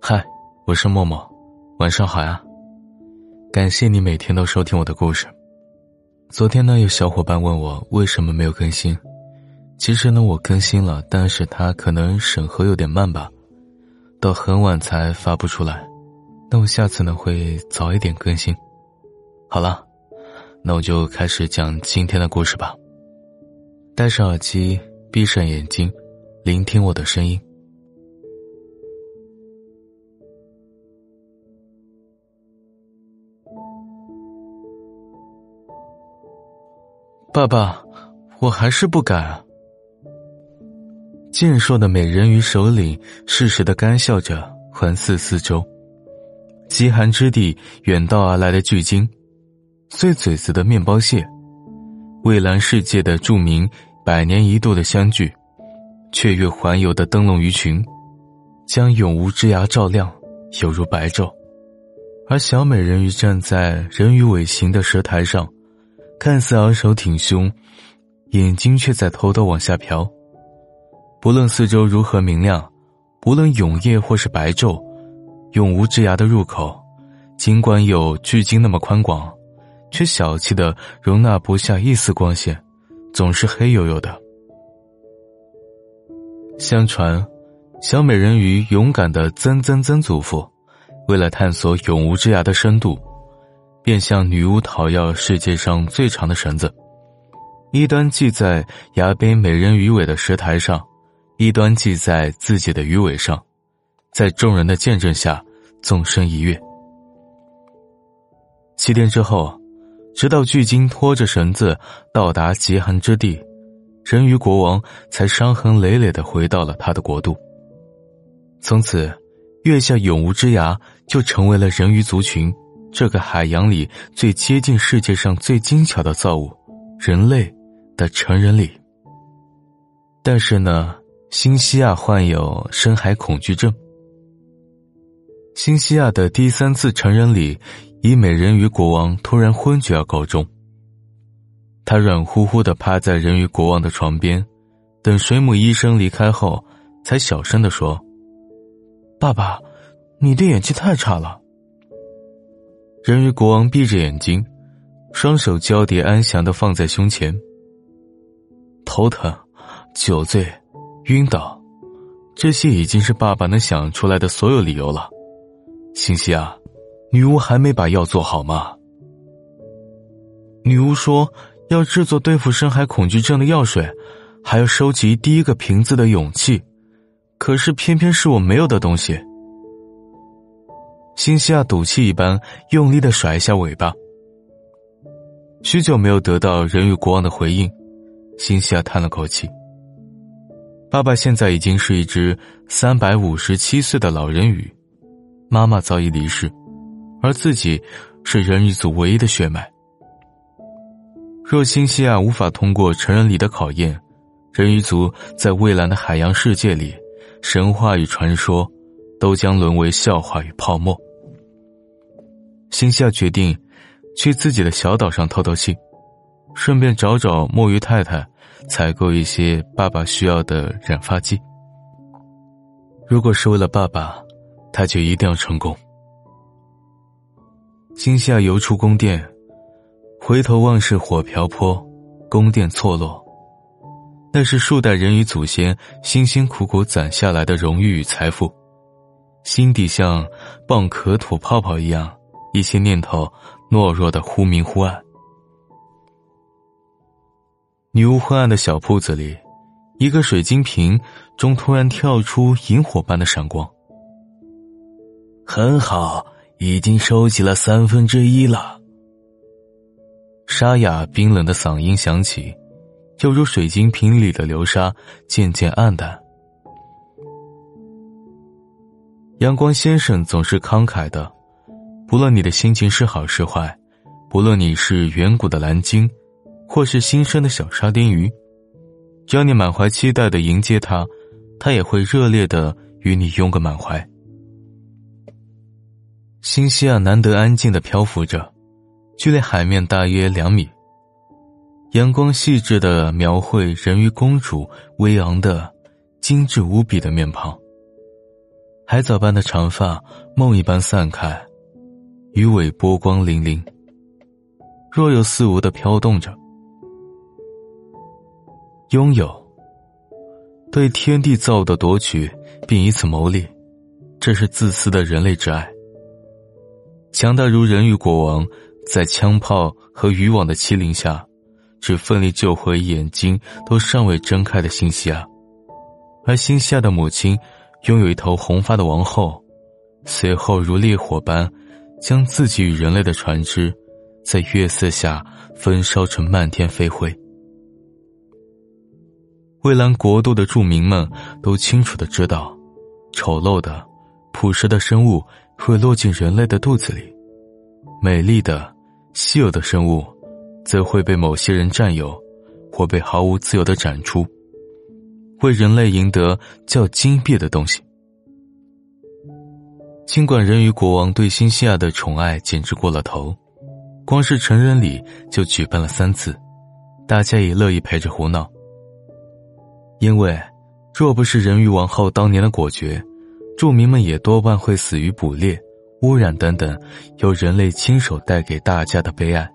嗨，我是默默，晚上好呀！感谢你每天都收听我的故事。昨天呢，有小伙伴问我为什么没有更新，其实呢，我更新了，但是他可能审核有点慢吧，到很晚才发布出来。那我下次呢会早一点更新。好了，那我就开始讲今天的故事吧。戴上耳机，闭上眼睛，聆听我的声音。爸爸，我还是不敢。健硕的美人鱼首领适时的干笑着，环视四周。极寒之地，远道而来的巨鲸，碎嘴子的面包蟹，蔚蓝世界的著名百年一度的相聚，雀跃环游的灯笼鱼群，将永无之涯照亮，犹如白昼。而小美人鱼站在人鱼尾形的石台上。看似昂首挺胸，眼睛却在偷偷往下瞟。不论四周如何明亮，不论永夜或是白昼，永无之崖的入口，尽管有巨鲸那么宽广，却小气的容纳不下一丝光线，总是黑黝黝的。相传，小美人鱼勇敢的曾曾曾祖父，为了探索永无之崖的深度。便向女巫讨要世界上最长的绳子，一端系在崖边美人鱼尾的石台上，一端系在自己的鱼尾上，在众人的见证下纵身一跃。七天之后，直到巨鲸拖着绳子到达极寒之地，人鱼国王才伤痕累累的回到了他的国度。从此，月下永无之崖就成为了人鱼族群。这个海洋里最接近世界上最精巧的造物，人类的成人礼。但是呢，新西亚患有深海恐惧症。新西亚的第三次成人礼以美人鱼国王突然昏厥而告终。他软乎乎的趴在人鱼国王的床边，等水母医生离开后，才小声的说：“爸爸，你的演技太差了。”人鱼国王闭着眼睛，双手交叠安详的放在胸前。头疼、酒醉、晕倒，这些已经是爸爸能想出来的所有理由了。星西啊，女巫还没把药做好吗？女巫说要制作对付深海恐惧症的药水，还要收集第一个瓶子的勇气，可是偏偏是我没有的东西。新西亚赌气一般用力的甩一下尾巴。许久没有得到人鱼国王的回应，新西亚叹了口气。爸爸现在已经是一只三百五十七岁的老人鱼，妈妈早已离世，而自己是人鱼族唯一的血脉。若新西亚无法通过成人礼的考验，人鱼族在蔚蓝的海洋世界里，神话与传说。都将沦为笑话与泡沫。星夏决定去自己的小岛上透透气，顺便找找墨鱼太太，采购一些爸爸需要的染发剂。如果是为了爸爸，他就一定要成功。星夏游出宫殿，回头望是火瓢泼，宫殿错落，那是数代人鱼祖先辛辛苦苦攒下来的荣誉与财富。心底像蚌壳吐泡泡一样，一些念头懦弱的忽明忽暗。女巫昏暗的小铺子里，一个水晶瓶中突然跳出萤火般的闪光。很好，已经收集了三分之一了。沙哑冰冷的嗓音响起，犹如水晶瓶里的流沙渐渐暗淡。阳光先生总是慷慨的，不论你的心情是好是坏，不论你是远古的蓝鲸，或是新生的小沙丁鱼，只要你满怀期待的迎接他，他也会热烈的与你拥个满怀。新西亚难得安静的漂浮着，距离海面大约两米。阳光细致的描绘人鱼公主微昂的、精致无比的面庞。海藻般的长发梦一般散开，鱼尾波光粼粼，若有似无的飘动着。拥有，对天地造的夺取，并以此谋利，这是自私的人类之爱。强大如人鱼国王，在枪炮和渔网的欺凌下，只奋力救回眼睛都尚未睁开的新西亚，而新西亚的母亲拥有一头红发的王后，随后如烈火般将自己与人类的船只，在月色下焚烧成漫天飞灰。蔚蓝国度的住民们都清楚的知道，丑陋的、朴实的生物会落进人类的肚子里，美丽的、稀有的生物，则会被某些人占有，或被毫无自由的展出，为人类赢得较金币的东西。尽管人鱼国王对新西亚的宠爱简直过了头，光是成人礼就举办了三次，大家也乐意陪着胡闹。因为，若不是人鱼王后当年的果决，住民们也多半会死于捕猎、污染等等由人类亲手带给大家的悲哀。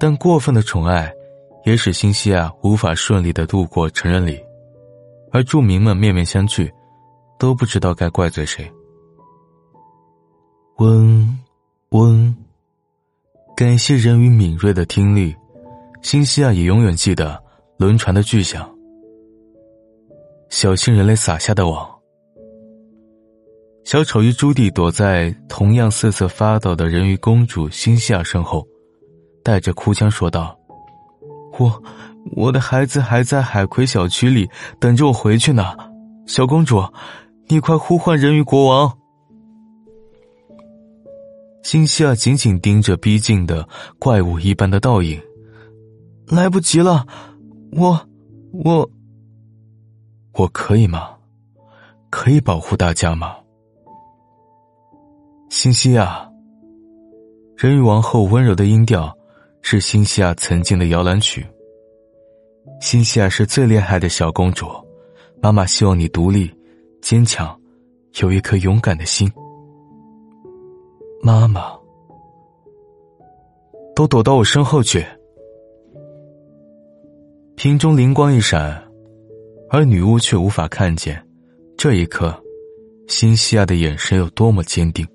但过分的宠爱，也使新西亚无法顺利的度过成人礼，而住民们面面相觑，都不知道该怪罪谁。嗡，嗡，感谢人鱼敏锐的听力，新西亚也永远记得轮船的巨响。小心人类撒下的网。小丑鱼朱棣躲在同样瑟瑟发抖的人鱼公主新西亚身后，带着哭腔说道：“我，我的孩子还在海葵小区里等着我回去呢。小公主，你快呼唤人鱼国王！”新西亚紧紧盯着逼近的怪物一般的倒影，来不及了，我，我。我可以吗？可以保护大家吗？新西亚，人鱼王后温柔的音调是新西亚曾经的摇篮曲。新西亚是最厉害的小公主，妈妈希望你独立、坚强，有一颗勇敢的心。妈妈，都躲到我身后去。瓶中灵光一闪。而女巫却无法看见，这一刻，新西亚的眼神有多么坚定。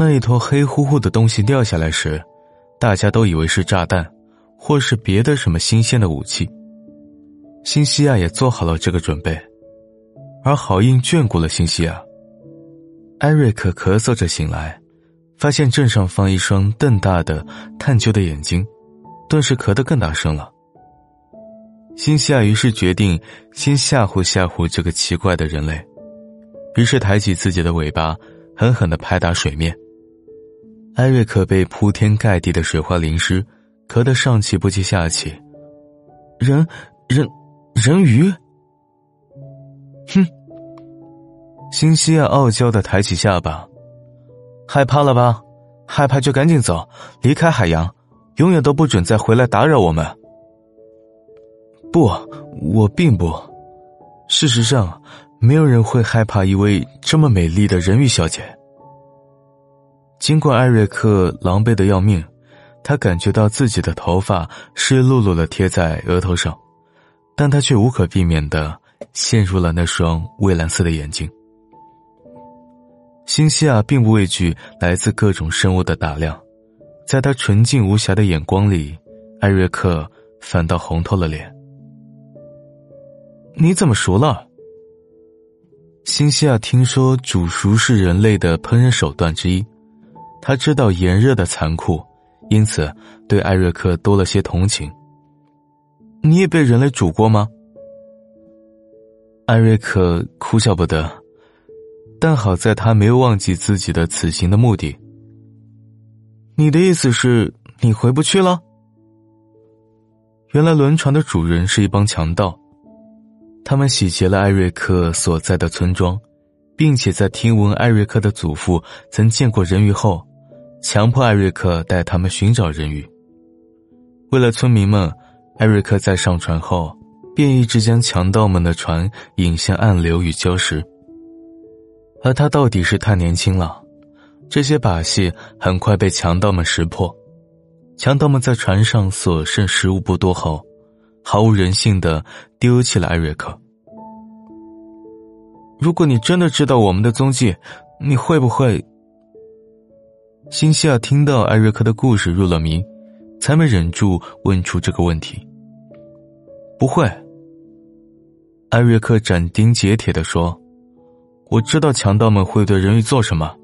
那一坨黑乎乎的东西掉下来时，大家都以为是炸弹，或是别的什么新鲜的武器。新西亚也做好了这个准备，而好运眷顾了新西亚。艾瑞克咳嗽着醒来，发现正上方一双瞪大的探究的眼睛，顿时咳得更大声了。新西亚于是决定先吓唬吓唬这个奇怪的人类，于是抬起自己的尾巴，狠狠的拍打水面。艾瑞克被铺天盖地的水花淋湿，咳得上气不接下气。人，人，人鱼。哼！新西亚傲娇的抬起下巴，害怕了吧？害怕就赶紧走，离开海洋，永远都不准再回来打扰我们。不，我并不。事实上，没有人会害怕一位这么美丽的人鱼小姐。尽管艾瑞克狼狈的要命，他感觉到自己的头发湿漉漉的贴在额头上，但他却无可避免的陷入了那双蔚蓝色的眼睛。新西亚并不畏惧来自各种生物的打量，在他纯净无瑕的眼光里，艾瑞克反倒红透了脸。你怎么熟了？新西亚听说煮熟是人类的烹饪手段之一，他知道炎热的残酷，因此对艾瑞克多了些同情。你也被人类煮过吗？艾瑞克哭笑不得，但好在他没有忘记自己的此行的目的。你的意思是你回不去了？原来轮船的主人是一帮强盗。他们洗劫了艾瑞克所在的村庄，并且在听闻艾瑞克的祖父曾见过人鱼后，强迫艾瑞克带他们寻找人鱼。为了村民们，艾瑞克在上船后便一直将强盗们的船引向暗流与礁石。而他到底是太年轻了，这些把戏很快被强盗们识破。强盗们在船上所剩食物不多后，毫无人性的丢弃了艾瑞克。如果你真的知道我们的踪迹，你会不会？辛西亚听到艾瑞克的故事入了迷，才没忍住问出这个问题。不会，艾瑞克斩钉截铁的说：“我知道强盗们会对人鱼做什么，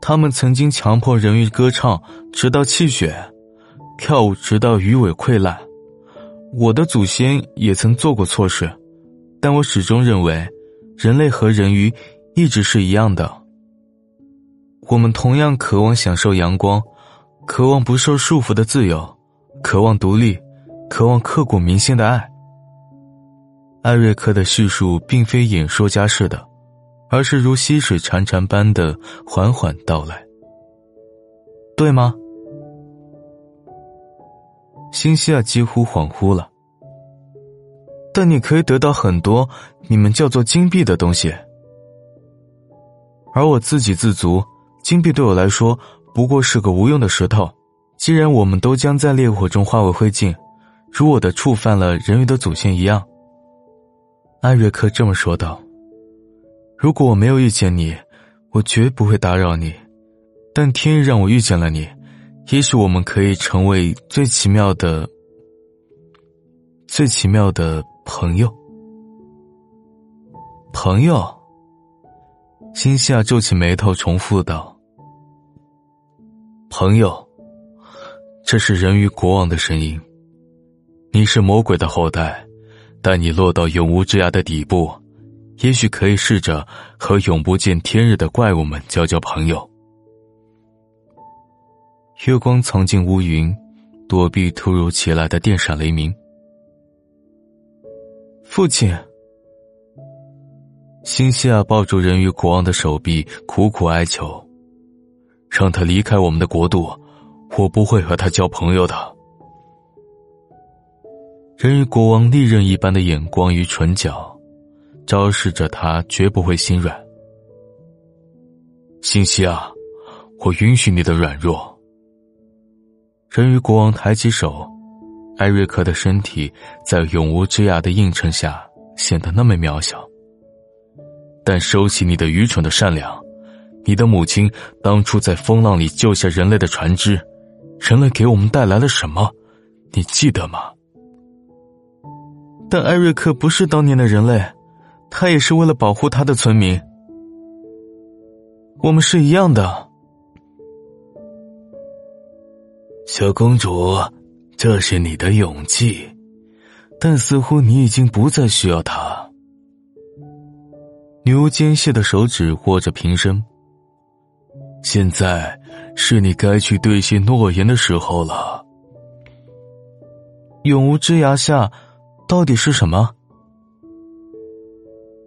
他们曾经强迫人鱼歌唱，直到气血；跳舞，直到鱼尾溃烂。我的祖先也曾做过错事，但我始终认为，人类和人鱼一直是一样的。我们同样渴望享受阳光，渴望不受束缚的自由，渴望独立。”渴望刻骨铭心的爱。艾瑞克的叙述并非演说家式的，而是如溪水潺潺般的缓缓道来，对吗？星西亚几乎恍惚了。但你可以得到很多你们叫做金币的东西，而我自给自足，金币对我来说不过是个无用的石头。既然我们都将在烈火中化为灰烬。如我的触犯了人鱼的祖先一样，艾瑞克这么说道：“如果我没有遇见你，我绝不会打扰你。但天意让我遇见了你，也许我们可以成为最奇妙的、最奇妙的朋友。”朋友，心夏皱起眉头，重复道：“朋友，这是人鱼国王的声音。”你是魔鬼的后代，但你落到永无之涯的底部，也许可以试着和永不见天日的怪物们交交朋友。月光藏进乌云，躲避突如其来的电闪雷鸣。父亲，辛西亚抱住人鱼国王的手臂，苦苦哀求：“让他离开我们的国度，我不会和他交朋友的。”人鱼国王利刃一般的眼光与唇角，昭示着他绝不会心软。信息啊，我允许你的软弱。人鱼国王抬起手，艾瑞克的身体在永无之涯的映衬下显得那么渺小。但收起你的愚蠢的善良，你的母亲当初在风浪里救下人类的船只，人类给我们带来了什么？你记得吗？但艾瑞克不是当年的人类，他也是为了保护他的村民。我们是一样的，小公主，这是你的勇气，但似乎你已经不再需要它。女巫尖细的手指握着瓶身，现在是你该去兑现诺言的时候了。永无之崖下。到底是什么？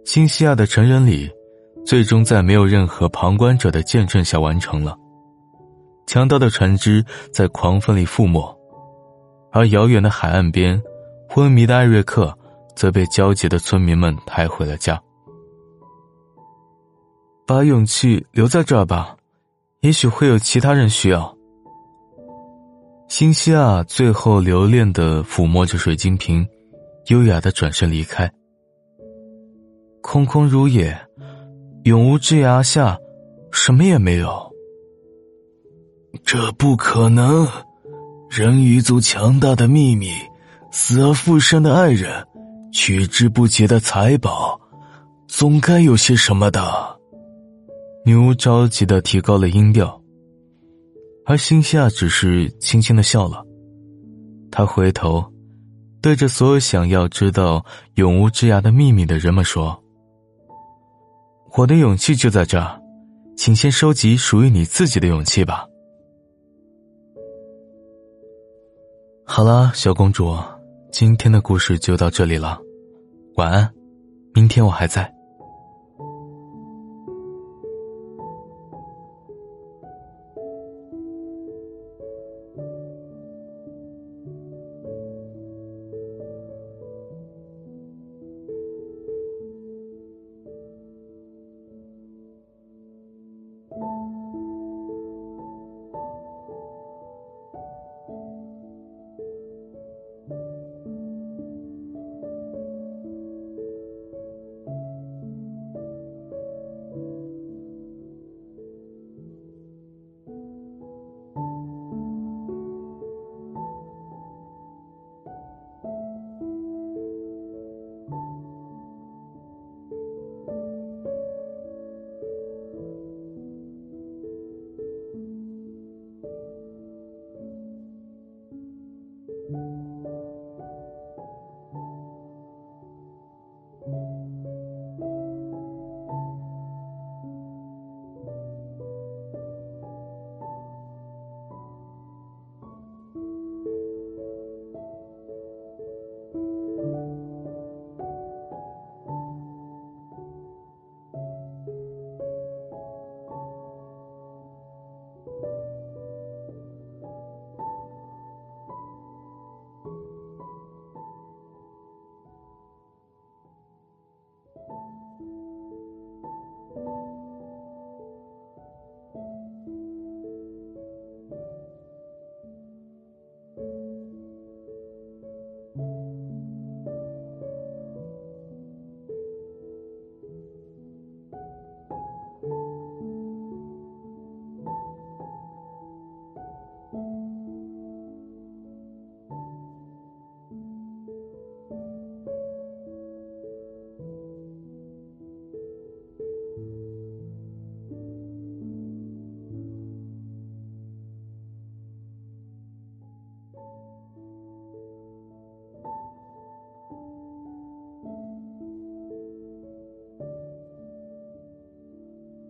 新西亚的成人礼，最终在没有任何旁观者的见证下完成了。强盗的船只在狂风里覆没，而遥远的海岸边，昏迷的艾瑞克则被焦急的村民们抬回了家。把勇气留在这儿吧，也许会有其他人需要。新西亚最后留恋的抚摸着水晶瓶。优雅的转身离开，空空如也，永无之崖下，什么也没有。这不可能！人鱼族强大的秘密，死而复生的爱人，取之不竭的财宝，总该有些什么的。女巫着急的提高了音调，而心夏只是轻轻的笑了。他回头。对着所有想要知道永无之涯的秘密的人们说：“我的勇气就在这儿，请先收集属于你自己的勇气吧。”好了，小公主，今天的故事就到这里了，晚安，明天我还在。